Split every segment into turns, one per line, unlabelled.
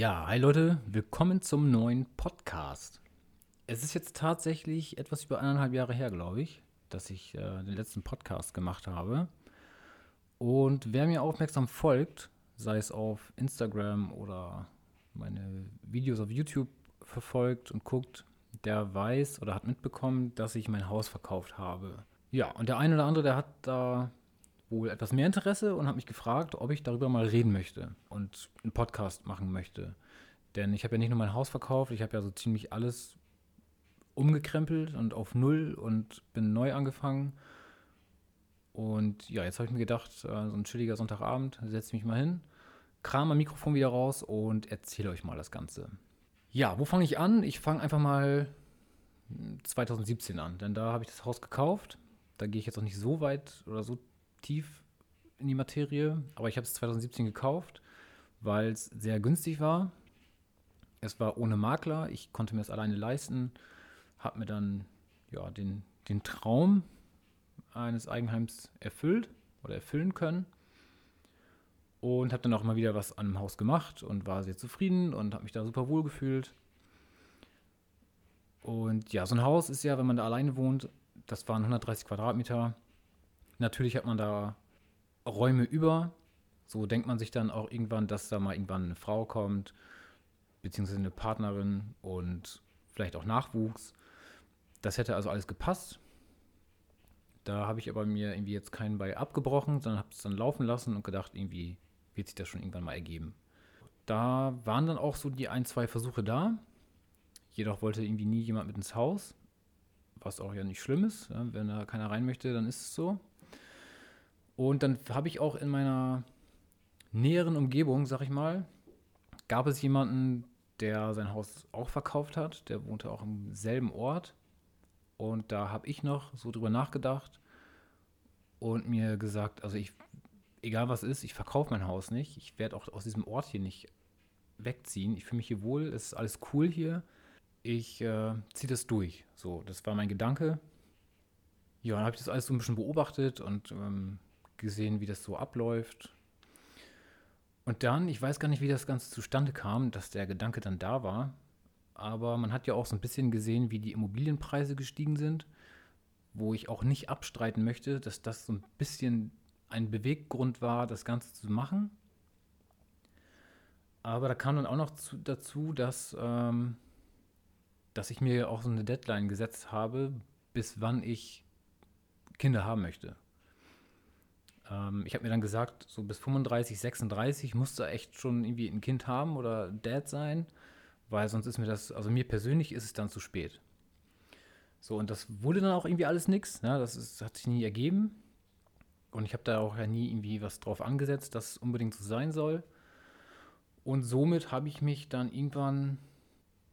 Ja, hi Leute, willkommen zum neuen Podcast. Es ist jetzt tatsächlich etwas über eineinhalb Jahre her, glaube ich, dass ich äh, den letzten Podcast gemacht habe. Und wer mir aufmerksam folgt, sei es auf Instagram oder meine Videos auf YouTube verfolgt und guckt, der weiß oder hat mitbekommen, dass ich mein Haus verkauft habe. Ja, und der eine oder andere, der hat da wohl etwas mehr Interesse und hat mich gefragt, ob ich darüber mal reden möchte und einen Podcast machen möchte. Denn ich habe ja nicht nur mein Haus verkauft, ich habe ja so ziemlich alles umgekrempelt und auf Null und bin neu angefangen. Und ja, jetzt habe ich mir gedacht, äh, so ein chilliger Sonntagabend, setze mich mal hin, kram mein Mikrofon wieder raus und erzähle euch mal das Ganze. Ja, wo fange ich an? Ich fange einfach mal 2017 an, denn da habe ich das Haus gekauft. Da gehe ich jetzt auch nicht so weit oder so tief in die Materie, aber ich habe es 2017 gekauft, weil es sehr günstig war. Es war ohne Makler, ich konnte mir es alleine leisten, habe mir dann ja, den, den Traum eines Eigenheims erfüllt oder erfüllen können und habe dann auch mal wieder was an dem Haus gemacht und war sehr zufrieden und habe mich da super wohl gefühlt. Und ja, so ein Haus ist ja, wenn man da alleine wohnt, das waren 130 Quadratmeter, Natürlich hat man da Räume über. So denkt man sich dann auch irgendwann, dass da mal irgendwann eine Frau kommt, beziehungsweise eine Partnerin und vielleicht auch Nachwuchs. Das hätte also alles gepasst. Da habe ich aber mir irgendwie jetzt keinen bei abgebrochen, sondern habe es dann laufen lassen und gedacht, irgendwie wird sich das schon irgendwann mal ergeben. Da waren dann auch so die ein, zwei Versuche da. Jedoch wollte irgendwie nie jemand mit ins Haus, was auch ja nicht schlimm ist. Wenn da keiner rein möchte, dann ist es so. Und dann habe ich auch in meiner näheren Umgebung, sag ich mal, gab es jemanden, der sein Haus auch verkauft hat. Der wohnte auch im selben Ort. Und da habe ich noch so drüber nachgedacht und mir gesagt, also ich, egal was ist, ich verkaufe mein Haus nicht. Ich werde auch aus diesem Ort hier nicht wegziehen. Ich fühle mich hier wohl, es ist alles cool hier. Ich äh, ziehe das durch. So, das war mein Gedanke. Ja, dann habe ich das alles so ein bisschen beobachtet und ähm, gesehen, wie das so abläuft. Und dann, ich weiß gar nicht, wie das Ganze zustande kam, dass der Gedanke dann da war, aber man hat ja auch so ein bisschen gesehen, wie die Immobilienpreise gestiegen sind, wo ich auch nicht abstreiten möchte, dass das so ein bisschen ein Beweggrund war, das Ganze zu machen. Aber da kam dann auch noch zu, dazu, dass, ähm, dass ich mir auch so eine Deadline gesetzt habe, bis wann ich Kinder haben möchte. Ähm, ich habe mir dann gesagt, so bis 35, 36 musste echt schon irgendwie ein Kind haben oder Dad sein, weil sonst ist mir das, also mir persönlich ist es dann zu spät. So, und das wurde dann auch irgendwie alles nichts. Ne? Das ist, hat sich nie ergeben. Und ich habe da auch ja nie irgendwie was drauf angesetzt, dass es unbedingt so sein soll. Und somit habe ich mich dann irgendwann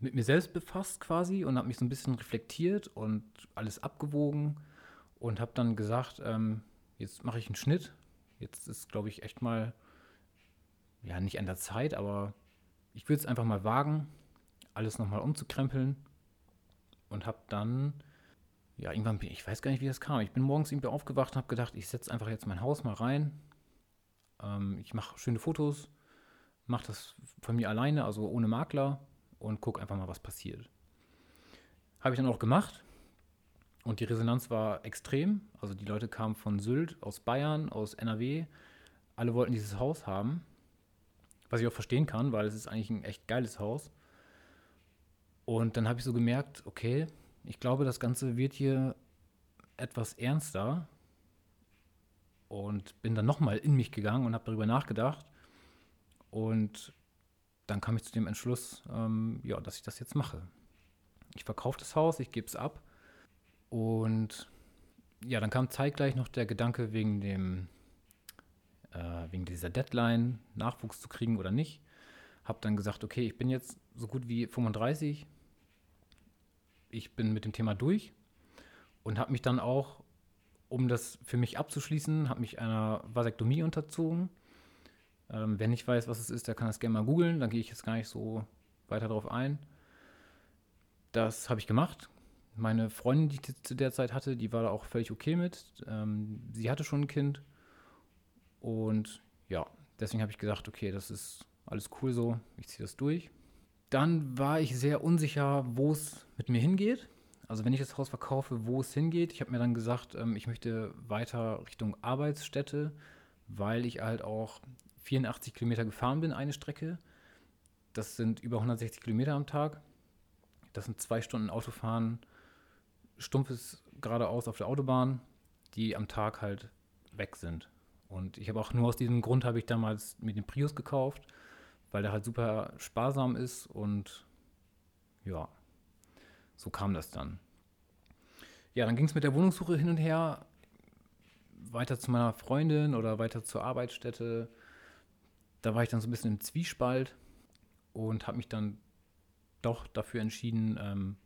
mit mir selbst befasst quasi und habe mich so ein bisschen reflektiert und alles abgewogen und habe dann gesagt, ähm, jetzt mache ich einen Schnitt. Jetzt ist, glaube ich, echt mal, ja, nicht an der Zeit, aber ich würde es einfach mal wagen, alles nochmal umzukrempeln und habe dann, ja, irgendwann, ich weiß gar nicht, wie das kam. Ich bin morgens irgendwie aufgewacht und habe gedacht, ich setze einfach jetzt mein Haus mal rein. Ähm, ich mache schöne Fotos, mache das von mir alleine, also ohne Makler und gucke einfach mal, was passiert. Habe ich dann auch gemacht und die Resonanz war extrem. Also die Leute kamen von Sylt, aus Bayern, aus NRW. Alle wollten dieses Haus haben. Was ich auch verstehen kann, weil es ist eigentlich ein echt geiles Haus. Und dann habe ich so gemerkt, okay, ich glaube, das Ganze wird hier etwas ernster. Und bin dann nochmal in mich gegangen und habe darüber nachgedacht. Und dann kam ich zu dem Entschluss, ähm, ja, dass ich das jetzt mache. Ich verkaufe das Haus, ich gebe es ab und ja, dann kam zeitgleich noch der Gedanke wegen dem, äh, wegen dieser Deadline, Nachwuchs zu kriegen oder nicht. Hab dann gesagt, okay, ich bin jetzt so gut wie 35. Ich bin mit dem Thema durch und habe mich dann auch, um das für mich abzuschließen, habe mich einer Vasektomie unterzogen. Ähm, wer nicht weiß, was es ist, der kann das gerne mal googeln. Da gehe ich jetzt gar nicht so weiter drauf ein. Das habe ich gemacht, meine Freundin, die ich zu der Zeit hatte, die war da auch völlig okay mit. Ähm, sie hatte schon ein Kind. Und ja, deswegen habe ich gedacht, okay, das ist alles cool so, ich ziehe das durch. Dann war ich sehr unsicher, wo es mit mir hingeht. Also wenn ich das Haus verkaufe, wo es hingeht. Ich habe mir dann gesagt, ähm, ich möchte weiter Richtung Arbeitsstätte, weil ich halt auch 84 Kilometer gefahren bin, eine Strecke. Das sind über 160 Kilometer am Tag. Das sind zwei Stunden Autofahren, stumpfes geradeaus auf der Autobahn, die am Tag halt weg sind. Und ich habe auch nur aus diesem Grund habe ich damals mir den Prius gekauft, weil der halt super sparsam ist und ja, so kam das dann. Ja, dann ging es mit der Wohnungssuche hin und her, weiter zu meiner Freundin oder weiter zur Arbeitsstätte. Da war ich dann so ein bisschen im Zwiespalt und habe mich dann doch dafür entschieden, ähm,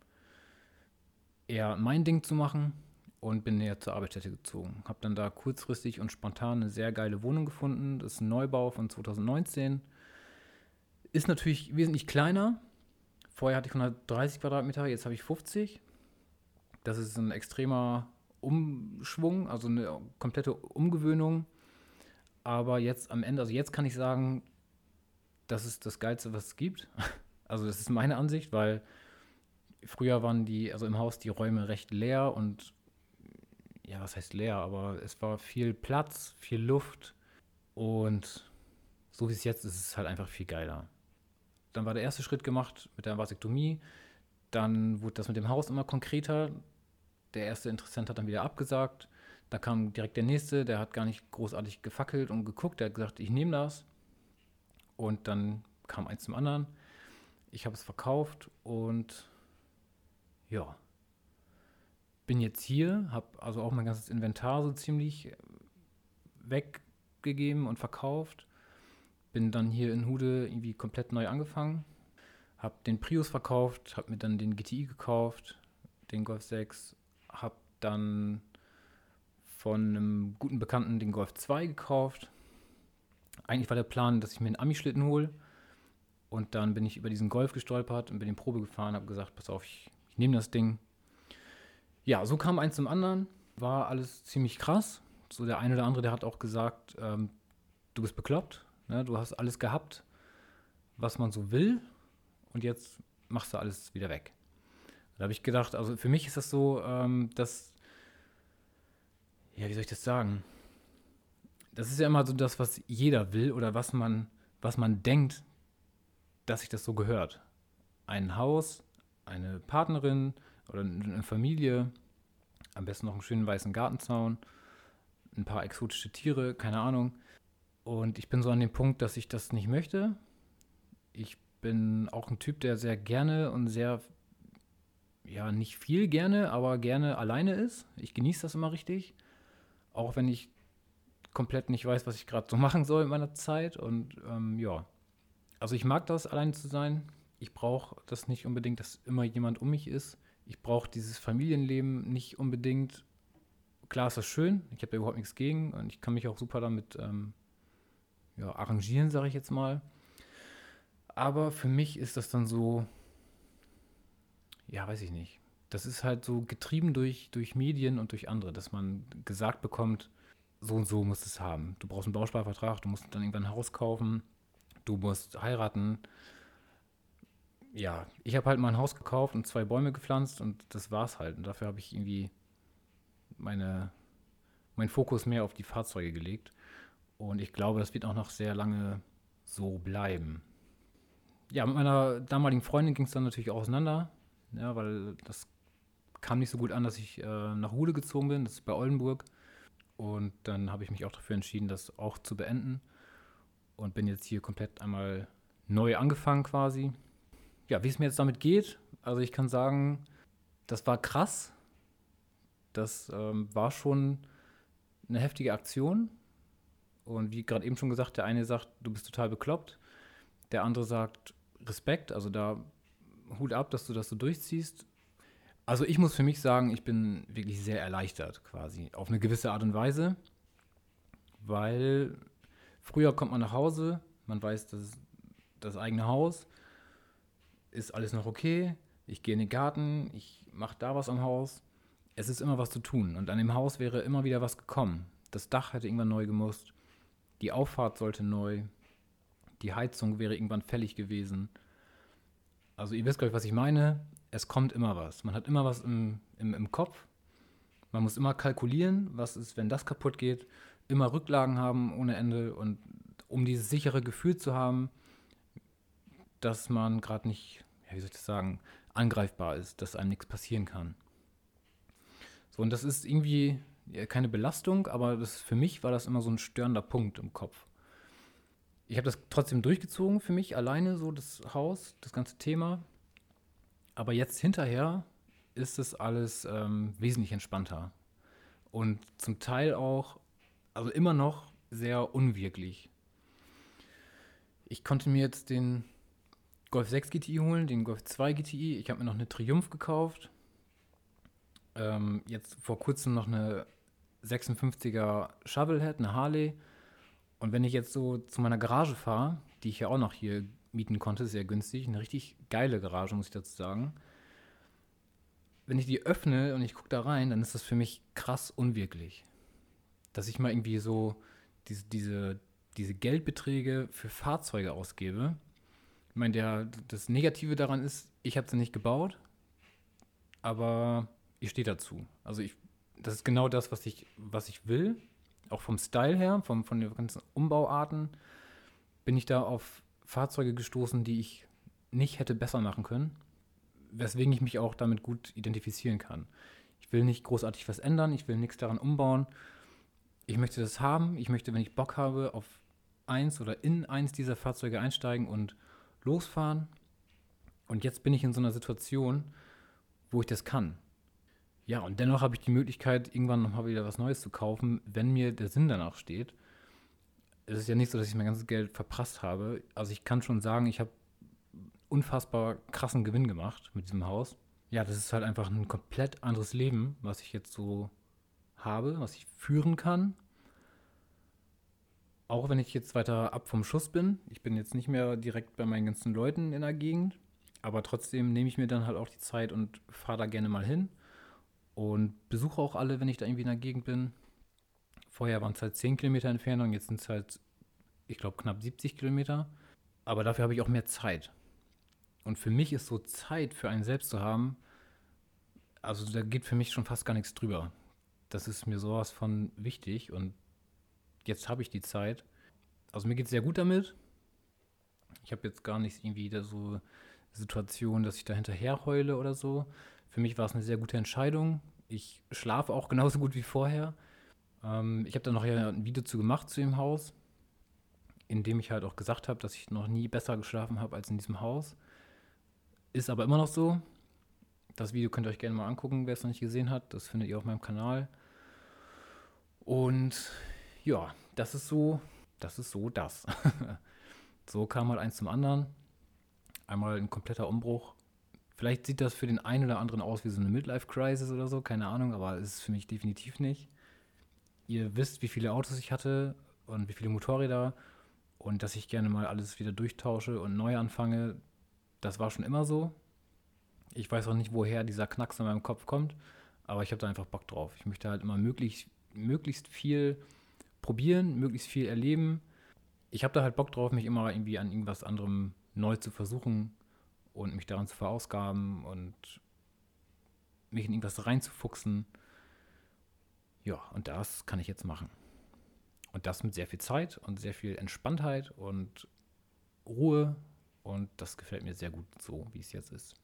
eher mein Ding zu machen und bin näher zur Arbeitsstätte gezogen. Habe dann da kurzfristig und spontan eine sehr geile Wohnung gefunden. Das ist ein Neubau von 2019. Ist natürlich wesentlich kleiner. Vorher hatte ich 130 Quadratmeter, jetzt habe ich 50. Das ist ein extremer Umschwung, also eine komplette Umgewöhnung. Aber jetzt am Ende, also jetzt kann ich sagen, das ist das Geilste, was es gibt. Also das ist meine Ansicht, weil früher waren die, also im Haus die Räume recht leer und ja, was heißt leer, aber es war viel Platz, viel Luft und so wie es jetzt ist, ist es halt einfach viel geiler. Dann war der erste Schritt gemacht mit der Vasektomie. Dann wurde das mit dem Haus immer konkreter. Der erste Interessent hat dann wieder abgesagt. Da kam direkt der nächste, der hat gar nicht großartig gefackelt und geguckt. Der hat gesagt, ich nehme das. Und dann kam eins zum anderen. Ich habe es verkauft und ja, bin jetzt hier, habe also auch mein ganzes Inventar so ziemlich weggegeben und verkauft. Bin dann hier in Hude irgendwie komplett neu angefangen. Habe den Prius verkauft, habe mir dann den GTI gekauft, den Golf 6. Habe dann von einem guten Bekannten den Golf 2 gekauft. Eigentlich war der Plan, dass ich mir einen Ami-Schlitten hole. Und dann bin ich über diesen Golf gestolpert und bin in Probe gefahren, habe gesagt, pass auf, ich, ich nehme das Ding ja, so kam eins zum anderen. War alles ziemlich krass. So der eine oder andere, der hat auch gesagt, ähm, du bist bekloppt. Ne? Du hast alles gehabt, was man so will. Und jetzt machst du alles wieder weg. Da habe ich gedacht, also für mich ist das so, ähm, dass, ja, wie soll ich das sagen? Das ist ja immer so das, was jeder will oder was man, was man denkt, dass sich das so gehört. Ein Haus, eine Partnerin, oder eine Familie, am besten noch einen schönen weißen Gartenzaun, ein paar exotische Tiere, keine Ahnung. Und ich bin so an dem Punkt, dass ich das nicht möchte. Ich bin auch ein Typ, der sehr gerne und sehr, ja, nicht viel gerne, aber gerne alleine ist. Ich genieße das immer richtig. Auch wenn ich komplett nicht weiß, was ich gerade so machen soll in meiner Zeit. Und ähm, ja, also ich mag das, alleine zu sein. Ich brauche das nicht unbedingt, dass immer jemand um mich ist ich brauche dieses Familienleben nicht unbedingt. Klar ist das schön, ich habe da überhaupt nichts gegen und ich kann mich auch super damit ähm, ja, arrangieren, sage ich jetzt mal. Aber für mich ist das dann so, ja, weiß ich nicht. Das ist halt so getrieben durch, durch Medien und durch andere, dass man gesagt bekommt, so und so musst es haben. Du brauchst einen Bausparvertrag, du musst dann irgendwann ein Haus kaufen, du musst heiraten, ja, ich habe halt mal ein Haus gekauft und zwei Bäume gepflanzt und das war's halt. Und dafür habe ich irgendwie meine, meinen Fokus mehr auf die Fahrzeuge gelegt. Und ich glaube, das wird auch noch sehr lange so bleiben. Ja, mit meiner damaligen Freundin ging es dann natürlich auch auseinander, ja, weil das kam nicht so gut an, dass ich äh, nach Hude gezogen bin, das ist bei Oldenburg. Und dann habe ich mich auch dafür entschieden, das auch zu beenden. Und bin jetzt hier komplett einmal neu angefangen quasi ja, wie es mir jetzt damit geht, also ich kann sagen, das war krass. Das ähm, war schon eine heftige Aktion. Und wie gerade eben schon gesagt, der eine sagt, du bist total bekloppt. Der andere sagt, Respekt, also da Hut ab, dass du das so durchziehst. Also ich muss für mich sagen, ich bin wirklich sehr erleichtert quasi, auf eine gewisse Art und Weise, weil früher kommt man nach Hause, man weiß, das ist das eigene Haus ist alles noch okay, ich gehe in den Garten, ich mache da was am Haus. Es ist immer was zu tun und an dem Haus wäre immer wieder was gekommen. Das Dach hätte irgendwann neu gemusst, die Auffahrt sollte neu, Die Heizung wäre irgendwann fällig gewesen. Also ihr wisst, glaube ich, was ich meine. Es kommt immer was. Man hat immer was im, im, im Kopf. Man muss immer kalkulieren, was ist, wenn das kaputt geht. Immer Rücklagen haben ohne Ende. Und um dieses sichere Gefühl zu haben, dass man gerade nicht, ja, wie soll ich das sagen, angreifbar ist, dass einem nichts passieren kann. So, und das ist irgendwie keine Belastung, aber das, für mich war das immer so ein störender Punkt im Kopf. Ich habe das trotzdem durchgezogen für mich alleine, so das Haus, das ganze Thema. Aber jetzt hinterher ist es alles ähm, wesentlich entspannter. Und zum Teil auch, also immer noch sehr unwirklich. Ich konnte mir jetzt den Golf 6 GTI holen, den Golf 2 GTI. Ich habe mir noch eine Triumph gekauft. Ähm, jetzt vor kurzem noch eine 56er Shovelhead, eine Harley. Und wenn ich jetzt so zu meiner Garage fahre, die ich ja auch noch hier mieten konnte, sehr günstig, eine richtig geile Garage, muss ich dazu sagen. Wenn ich die öffne und ich gucke da rein, dann ist das für mich krass unwirklich. Dass ich mal irgendwie so diese, diese, diese Geldbeträge für Fahrzeuge ausgebe. Ich meine, der, das Negative daran ist, ich habe sie nicht gebaut, aber ich stehe dazu. Also ich, das ist genau das, was ich, was ich will. Auch vom Style her, vom, von den ganzen Umbauarten, bin ich da auf Fahrzeuge gestoßen, die ich nicht hätte besser machen können. Weswegen ich mich auch damit gut identifizieren kann. Ich will nicht großartig was ändern, ich will nichts daran umbauen. Ich möchte das haben. Ich möchte, wenn ich Bock habe, auf eins oder in eins dieser Fahrzeuge einsteigen und losfahren. Und jetzt bin ich in so einer Situation, wo ich das kann. Ja, und dennoch habe ich die Möglichkeit, irgendwann nochmal wieder was Neues zu kaufen, wenn mir der Sinn danach steht. Es ist ja nicht so, dass ich mein ganzes Geld verprasst habe. Also ich kann schon sagen, ich habe unfassbar krassen Gewinn gemacht mit diesem Haus. Ja, das ist halt einfach ein komplett anderes Leben, was ich jetzt so habe, was ich führen kann. Auch wenn ich jetzt weiter ab vom Schuss bin. Ich bin jetzt nicht mehr direkt bei meinen ganzen Leuten in der Gegend. Aber trotzdem nehme ich mir dann halt auch die Zeit und fahre da gerne mal hin und besuche auch alle, wenn ich da irgendwie in der Gegend bin. Vorher waren es halt 10 Kilometer Entfernung, jetzt sind es halt, ich glaube, knapp 70 Kilometer. Aber dafür habe ich auch mehr Zeit. Und für mich ist so Zeit für einen selbst zu haben, also da geht für mich schon fast gar nichts drüber. Das ist mir sowas von wichtig und jetzt habe ich die Zeit. Also mir geht es sehr gut damit. Ich habe jetzt gar nicht irgendwie da so Situation, dass ich da hinterher heule oder so. Für mich war es eine sehr gute Entscheidung. Ich schlafe auch genauso gut wie vorher. Ähm, ich habe da noch ja ein Video zu gemacht zu dem Haus, in dem ich halt auch gesagt habe, dass ich noch nie besser geschlafen habe als in diesem Haus. Ist aber immer noch so. Das Video könnt ihr euch gerne mal angucken, wer es noch nicht gesehen hat. Das findet ihr auf meinem Kanal. Und ja, das ist so, das ist so das. so kam halt eins zum anderen. Einmal ein kompletter Umbruch Vielleicht sieht das für den einen oder anderen aus wie so eine Midlife-Crisis oder so, keine Ahnung, aber es ist für mich definitiv nicht. Ihr wisst, wie viele Autos ich hatte und wie viele Motorräder und dass ich gerne mal alles wieder durchtausche und neu anfange. Das war schon immer so. Ich weiß auch nicht, woher dieser Knacks in meinem Kopf kommt, aber ich habe da einfach Bock drauf. Ich möchte halt immer möglichst, möglichst viel probieren, möglichst viel erleben. Ich habe da halt Bock drauf, mich immer irgendwie an irgendwas anderem neu zu versuchen und mich daran zu verausgaben und mich in irgendwas reinzufuchsen. Ja, und das kann ich jetzt machen. Und das mit sehr viel Zeit und sehr viel Entspanntheit und Ruhe. Und das gefällt mir sehr gut so, wie es jetzt ist.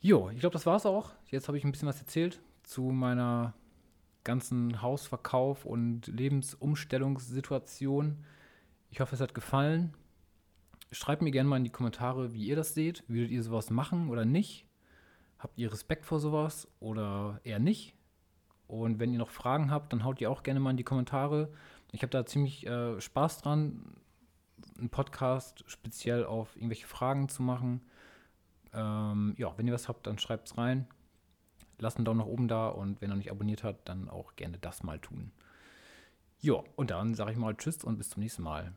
Jo, ich glaube, das war es auch. Jetzt habe ich ein bisschen was erzählt zu meiner ganzen Hausverkauf und Lebensumstellungssituation. Ich hoffe, es hat gefallen. Schreibt mir gerne mal in die Kommentare, wie ihr das seht. Würdet ihr sowas machen oder nicht? Habt ihr Respekt vor sowas oder eher nicht? Und wenn ihr noch Fragen habt, dann haut ihr auch gerne mal in die Kommentare. Ich habe da ziemlich äh, Spaß dran, einen Podcast speziell auf irgendwelche Fragen zu machen. Ähm, ja, wenn ihr was habt, dann schreibt es rein. Lasst einen Daumen nach oben da und wenn ihr noch nicht abonniert habt, dann auch gerne das mal tun. Ja, und dann sage ich mal Tschüss und bis zum nächsten Mal.